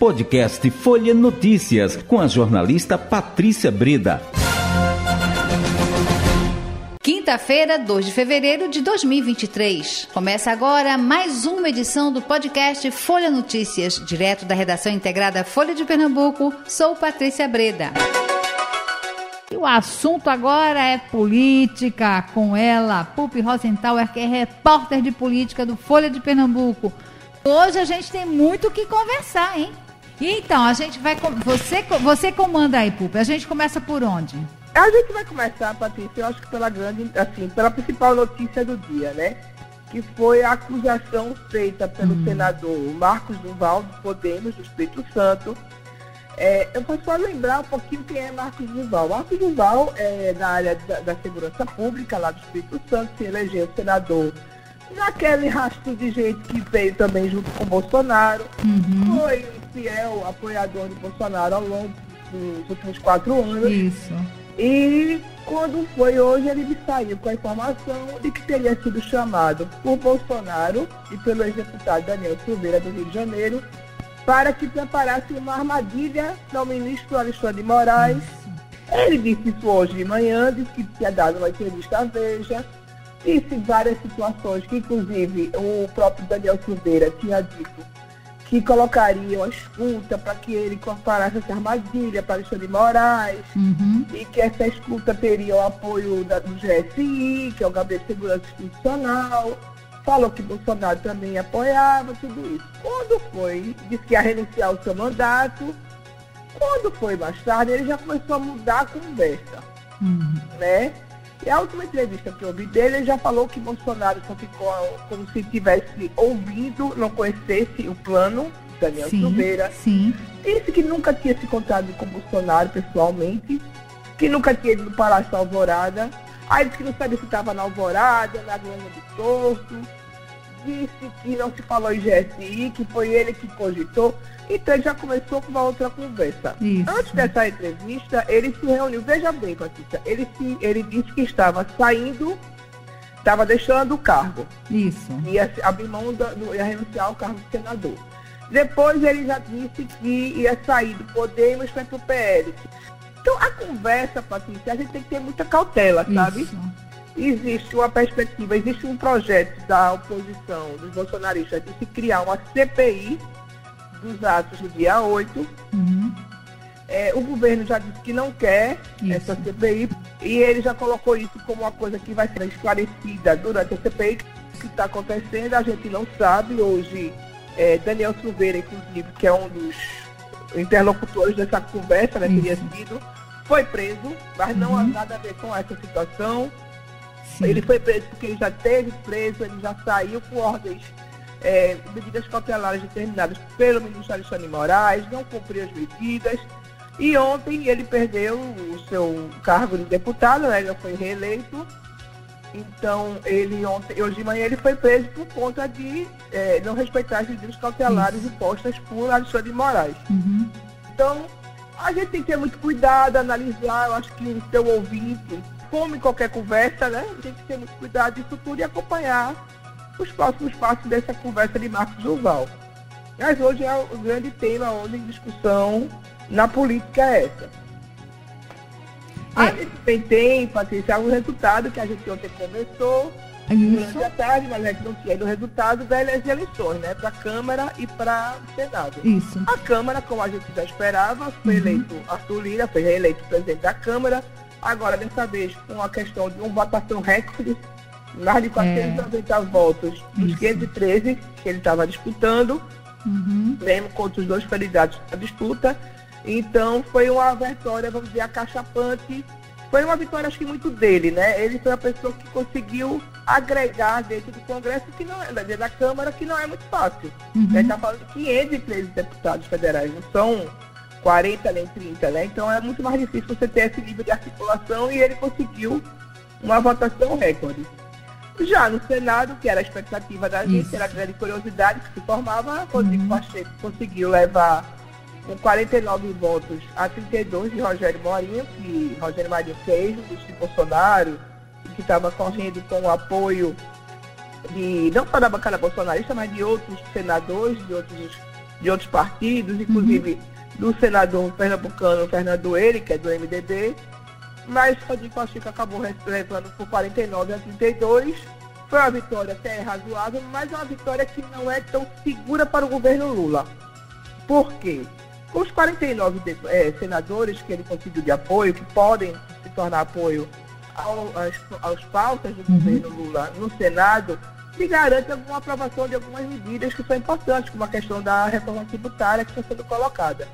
Podcast Folha Notícias, com a jornalista Patrícia Breda. Quinta-feira, 2 de fevereiro de 2023. Começa agora mais uma edição do podcast Folha Notícias, direto da redação integrada Folha de Pernambuco. Sou Patrícia Breda. E o assunto agora é política, com ela, Pupi Rosenthaler, que é repórter de política do Folha de Pernambuco. Hoje a gente tem muito o que conversar, hein? Então, a gente vai. Você, você comanda aí, Pupi. A gente começa por onde? A gente vai começar, Patrícia, eu acho que pela grande, assim, pela principal notícia do dia, né? Que foi a acusação feita pelo hum. senador Marcos Duval, do Podemos, do Espírito Santo. É, eu vou só lembrar um pouquinho quem é Marcos Duval. Marcos Duval é da área da, da segurança pública, lá do Espírito Santo, se elegeu senador naquele rastro de gente que veio também junto com Bolsonaro. Uhum. Foi fiel apoiador de Bolsonaro ao longo dos últimos quatro anos. Isso. E quando foi hoje, ele me saiu com a informação de que teria sido chamado por Bolsonaro e pelo ex-deputado Daniel Silveira do Rio de Janeiro para que preparasse uma armadilha ao ministro Alexandre de Moraes. Ele disse isso hoje de manhã, disse que tinha dado uma entrevista à Veja, disse várias situações que, inclusive, o próprio Daniel Silveira tinha dito que colocariam a escuta para que ele comparasse essa armadilha para Alexandre Moraes uhum. e que essa escuta teria o apoio da, do GSI, que é o Gabinete de Segurança Institucional. Falou que Bolsonaro também apoiava tudo isso. Quando foi, disse que ia renunciar ao seu mandato. Quando foi mais tarde, ele já começou a mudar a conversa. Uhum. Né? E a última entrevista que eu ouvi dele, ele já falou que Bolsonaro só ficou como se tivesse ouvido, não conhecesse o plano, Daniel sim, Silveira. Sim. Disse que nunca tinha se encontrado com Bolsonaro pessoalmente, que nunca tinha ido no Palácio Alvorada. Aí disse que não sabia se estava na Alvorada, na Grana do Torto disse que não se falou em GSI, que foi ele que cogitou. Então ele já começou com uma outra conversa. Isso. Antes dessa entrevista, ele se reuniu. Veja bem, Patrícia, ele, se, ele disse que estava saindo, estava deixando o cargo. Isso. Ia abrir mão, da, ia renunciar ao cargo de senador. Depois ele já disse que ia sair do Podemos para o PL. Então a conversa, Patrícia, a gente tem que ter muita cautela, sabe? Isso existe uma perspectiva, existe um projeto da oposição, dos bolsonaristas, de se criar uma CPI dos atos do dia 8. Uhum. É, o governo já disse que não quer isso. essa CPI e ele já colocou isso como uma coisa que vai ser esclarecida durante a CPI. O que está acontecendo, a gente não sabe. Hoje, é, Daniel Silveira, inclusive, que é um dos interlocutores dessa conversa, né, teria sido, foi preso, mas não uhum. há nada a ver com essa situação. Sim. Ele foi preso porque ele já teve preso, ele já saiu com ordens, é, medidas cautelares determinadas pelo ministro Alexandre Moraes, não cumpriu as medidas. E ontem ele perdeu o seu cargo de deputado, né? ele foi reeleito. Então, ele ontem, hoje de manhã ele foi preso por conta de é, não respeitar as medidas cautelares impostas por Alexandre Moraes. Uhum. Então, a gente tem que ter muito cuidado, analisar, eu acho que o seu ouvinte como em qualquer conversa, né? Tem que ter muito cuidado disso tudo e acompanhar os próximos passos dessa conversa de Marcos Duval. Mas hoje é o grande tema hoje em discussão na política é essa. É. A gente também tem, Patrícia, um resultado que a gente ontem conversou durante a tarde, mas a gente não tinha o resultado das eleições, né? Para a Câmara e para o Senado. Isso. A Câmara, como a gente já esperava, foi uhum. eleito Arthur Lira, foi reeleito presidente da Câmara, Agora, dessa vez, com a questão de uma votação recorde, mais de 490 é. votos dos 513 que ele estava disputando, uhum. mesmo contra os dois candidatos da disputa. Então, foi uma vitória, vamos dizer, acachapante. Foi uma vitória, acho que muito dele, né? Ele foi a pessoa que conseguiu agregar dentro do Congresso, que não é, dentro da Câmara, que não é muito fácil. Uhum. Ele está falando de 513 deputados federais, não são 40 nem 30, né? Então é muito mais difícil você ter esse nível de articulação e ele conseguiu uma votação recorde. Já no Senado, que era a expectativa da gente, Isso. era a grande curiosidade que se formava, Rodrigo uhum. Pacheco conseguiu levar com 49 votos a 32 de Rogério Morinho, que Rogério Marinho fez, do de Bolsonaro, que estava correndo com o apoio de não só da bancada bolsonarista, mas de outros senadores, de outros de outros partidos, inclusive uhum. Do senador pernambucano Fernando Eire, que é do MDB, mas Rodrigo Pacheco acabou levando por 49 a 32. Foi uma vitória até razoável, mas uma vitória que não é tão segura para o governo Lula. Por quê? Com os 49 de, é, senadores que ele conseguiu de apoio, que podem se tornar apoio ao, às, aos pautas do uhum. governo Lula no Senado, se garante alguma aprovação de algumas medidas que são importantes, como a questão da reforma tributária que está sendo colocada.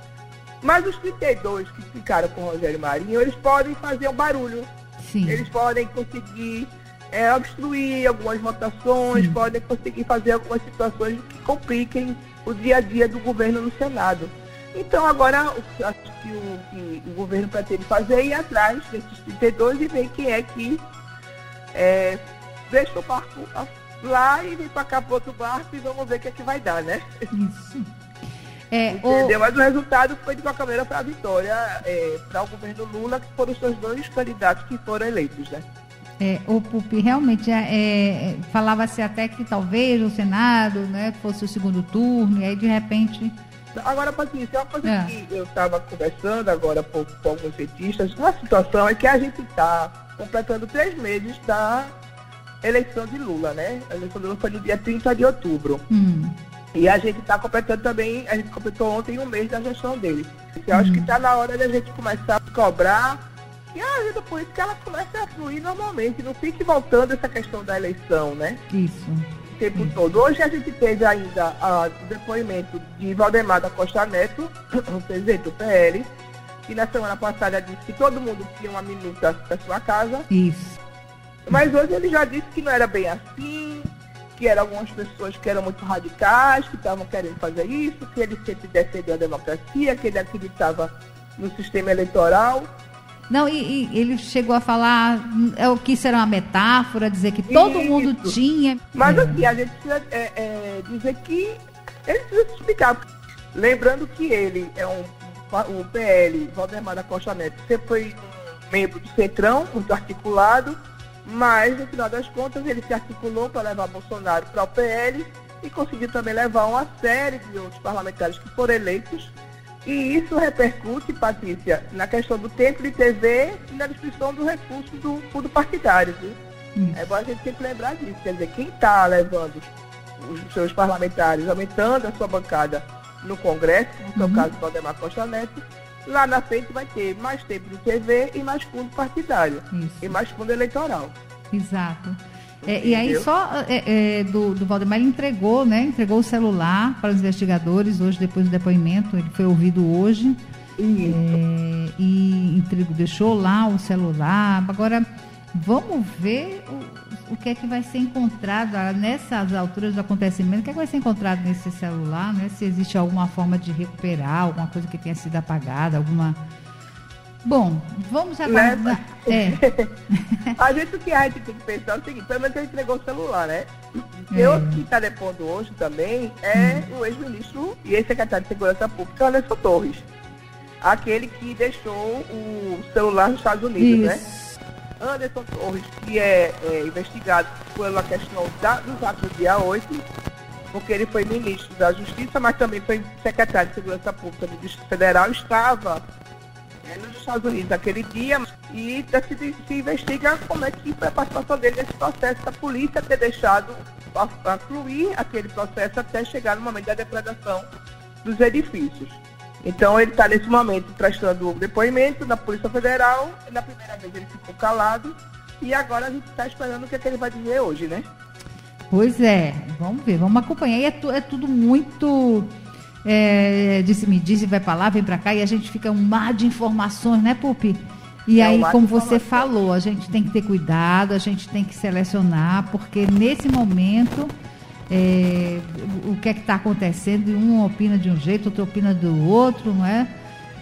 Mas os 32 que ficaram com o Rogério Marinho, eles podem fazer um barulho. Sim. Eles podem conseguir é, obstruir algumas votações, Sim. podem conseguir fazer algumas situações que compliquem o dia a dia do governo no Senado. Então agora acho que o, que o governo pretende fazer é ir atrás desses 32 e ver quem é que é, deixa o barco lá e vem para cá para outro barco e vamos ver o que é que vai dar, né? Isso. É, Entendeu? O... Mas o resultado foi, de qualquer maneira, para a vitória é, para o governo Lula, que foram os seus dois candidatos que foram eleitos, né? É, o Pupi realmente é, é, falava-se até que talvez o Senado né, fosse o segundo turno, e aí de repente. Agora, Patrícia, uma coisa é. que eu estava conversando agora com, com alguns cientistas, uma situação é que a gente está completando três meses da eleição de Lula, né? A eleição de Lula foi no dia 30 de outubro. Hum. E a gente está completando também, a gente completou ontem um mês da gestão dele. Eu acho que está na hora da gente começar a cobrar e a agenda política ela começa a fluir normalmente, não fique voltando essa questão da eleição, né? Isso. O tempo Isso. todo. Hoje a gente teve ainda a, o depoimento de Valdemar da Costa Neto, o presidente do PL, que na semana passada disse que todo mundo tinha uma minuta para sua casa. Isso. Mas hoje ele já disse que não era bem assim, que eram algumas pessoas que eram muito radicais, que estavam querendo fazer isso, que ele sempre defendeu a democracia, que ele acreditava no sistema eleitoral. Não, e, e ele chegou a falar é, o que isso era uma metáfora, dizer que todo isso. mundo tinha. Mas assim, a gente precisa é, é, dizer que ele precisa explicar. Lembrando que ele é um, o PL, Valdemar da Costa Neto, sempre foi um membro do Centrão, muito articulado, mas, no final das contas, ele se articulou para levar Bolsonaro para o PL e conseguiu também levar uma série de outros parlamentares que foram eleitos. E isso repercute, Patrícia, na questão do tempo de TV e na distribuição do recurso do fundo partidário. Viu? Hum. É bom a gente sempre lembrar disso. Quer dizer, quem está levando os seus parlamentares, aumentando a sua bancada no Congresso, no seu uhum. caso, Valdemar Costa Neto, lá na frente vai ter mais tempo de TV e mais fundo partidário. Isso. E mais fundo eleitoral. Exato. É, e aí só é, é, do, do Valdemar ele entregou, né? Entregou o celular para os investigadores hoje, depois do depoimento, ele foi ouvido hoje. É, e entregou, deixou lá o celular. Agora, vamos ver o, o que é que vai ser encontrado ah, nessas alturas do acontecimento, o que é que vai ser encontrado nesse celular, né? Se existe alguma forma de recuperar, alguma coisa que tenha sido apagada, alguma. Bom, vamos agora. Né? É. a gente que a gente tem que pensar é o seguinte, pelo menos ele entregou o celular, né? E é. outro que está depondo hoje também é hum. o ex-ministro e ex-secretário de Segurança Pública, Anderson Torres. Aquele que deixou o celular nos Estados Unidos, né? Isso. né? Anderson Torres, que é, é investigado pela questão da, dos atos do dia 8, porque ele foi ministro da Justiça, mas também foi secretário de Segurança Pública do Distrito Federal, estava é, nos Estados Unidos naquele dia e se, se investiga como é que foi a participação dele nesse processo da polícia ter deixado fluir aquele processo até chegar no momento da depredação dos edifícios. Então ele está nesse momento prestando depoimento na Polícia Federal. Na primeira vez ele ficou calado e agora a gente está esperando o que, é que, ele vai dizer hoje, né? Pois é, vamos ver, vamos acompanhar. E é, tu, é tudo muito. É, disse, me disse, vai para lá, vem para cá, e a gente fica um mar de informações, né, Pupi? E é aí, como você falou, a gente tem que ter cuidado, a gente tem que selecionar, porque nesse momento é, o que é que está acontecendo, e um opina de um jeito, outro opina do outro, não é?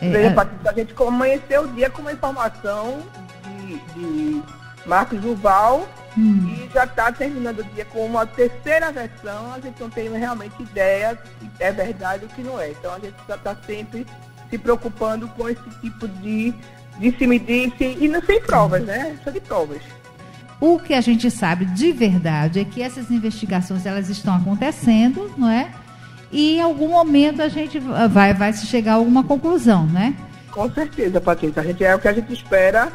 é Veja, Patrícia, a gente amanheceu o dia com uma informação de, de Marcos Duval hum. e já está terminando o dia com uma terceira versão, a gente não tem realmente ideia se é verdade ou que não é. Então a gente já está sempre se preocupando com esse tipo de disse-me-disse e não sem provas, né? Só de provas. O que a gente sabe de verdade é que essas investigações elas estão acontecendo, não é? e em algum momento a gente vai, vai se chegar a alguma conclusão, né? Com certeza, Patrícia. A gente é o que a gente espera.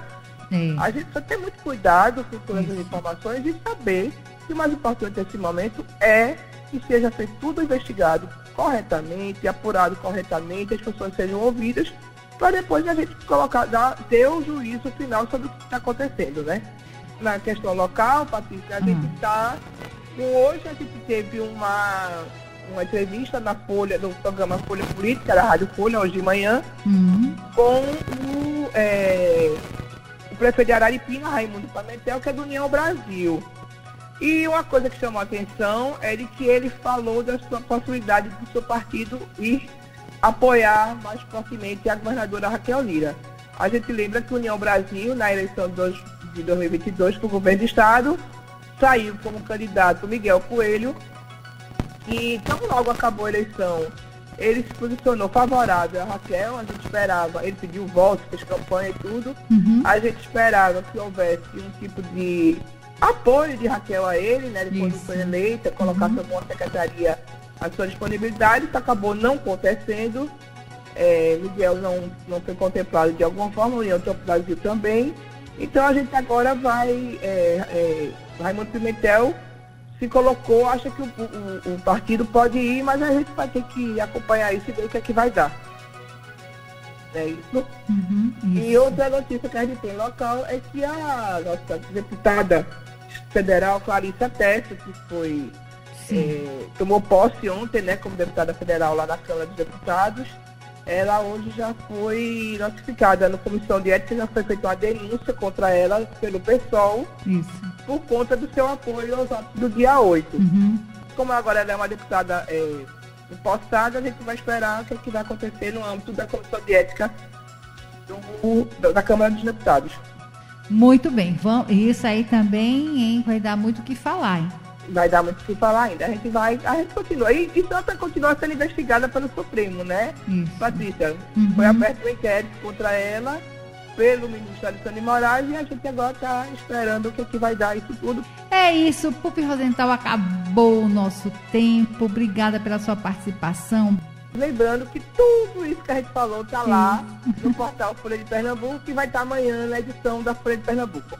É. A gente precisa ter muito cuidado com as informações e saber que o mais importante nesse momento é que seja feito tudo investigado corretamente, apurado corretamente, as pessoas sejam ouvidas, para depois a gente colocar, dar, ter o juízo final sobre o que está acontecendo, né? Na questão local, Patrícia, a gente está. Hum. Hoje a gente teve uma, uma entrevista na Folha, no programa Folha Política, da Rádio Folha, hoje de manhã, uhum. com o, é, o prefeito de Araripina, Raimundo Pimentel, que é do União Brasil. E uma coisa que chamou a atenção é de que ele falou da sua possibilidade do seu partido ir apoiar mais fortemente a governadora Raquel Lira. A gente lembra que União Brasil, na eleição de 2022 para o governo do Estado, saiu como candidato Miguel Coelho, e tão logo acabou a eleição, ele se posicionou favorável a Raquel, a gente esperava, ele pediu voto, fez campanha e tudo, uhum. a gente esperava que houvesse um tipo de apoio de Raquel a ele, né, depois de foi eleita, colocasse uhum. alguma secretaria à sua disponibilidade, isso acabou não acontecendo, é, Miguel não, não foi contemplado de alguma forma, o União do Brasil também, então a gente agora vai, é, é, Raimundo Pimentel se colocou, acha que o, o, o, partido pode ir, mas a gente vai ter que acompanhar isso e ver o que é que vai dar. É isso. Uhum, isso. E outra notícia que a gente tem local é que a nossa deputada federal, Clarissa Tessa, que foi é, tomou posse ontem, né, como deputada federal lá na Câmara dos Deputados, ela hoje já foi notificada na comissão de ética, já foi feita uma denúncia contra ela pelo PSOL, Isso. por conta do seu apoio aos atos do dia 8. Uhum. Como agora ela é uma deputada é, impostada, a gente vai esperar o que, é que vai acontecer no âmbito da comissão de ética do, da Câmara dos Deputados. Muito bem, vamos, isso aí também hein, vai dar muito o que falar. Hein? Vai dar muito o que falar ainda. A gente vai, a gente continua. E, e Santa continua sendo investigada pelo Supremo, né? Isso. Patrícia, uhum. foi aberto um inquérito contra ela pelo ministro Alexandre Moraes e a gente agora está esperando o que, é que vai dar isso tudo. É isso, Pupi Rosenthal, acabou o nosso tempo. Obrigada pela sua participação. Lembrando que tudo isso que a gente falou está lá no portal Folha de Pernambuco e vai estar tá amanhã na edição da Folha de Pernambuco.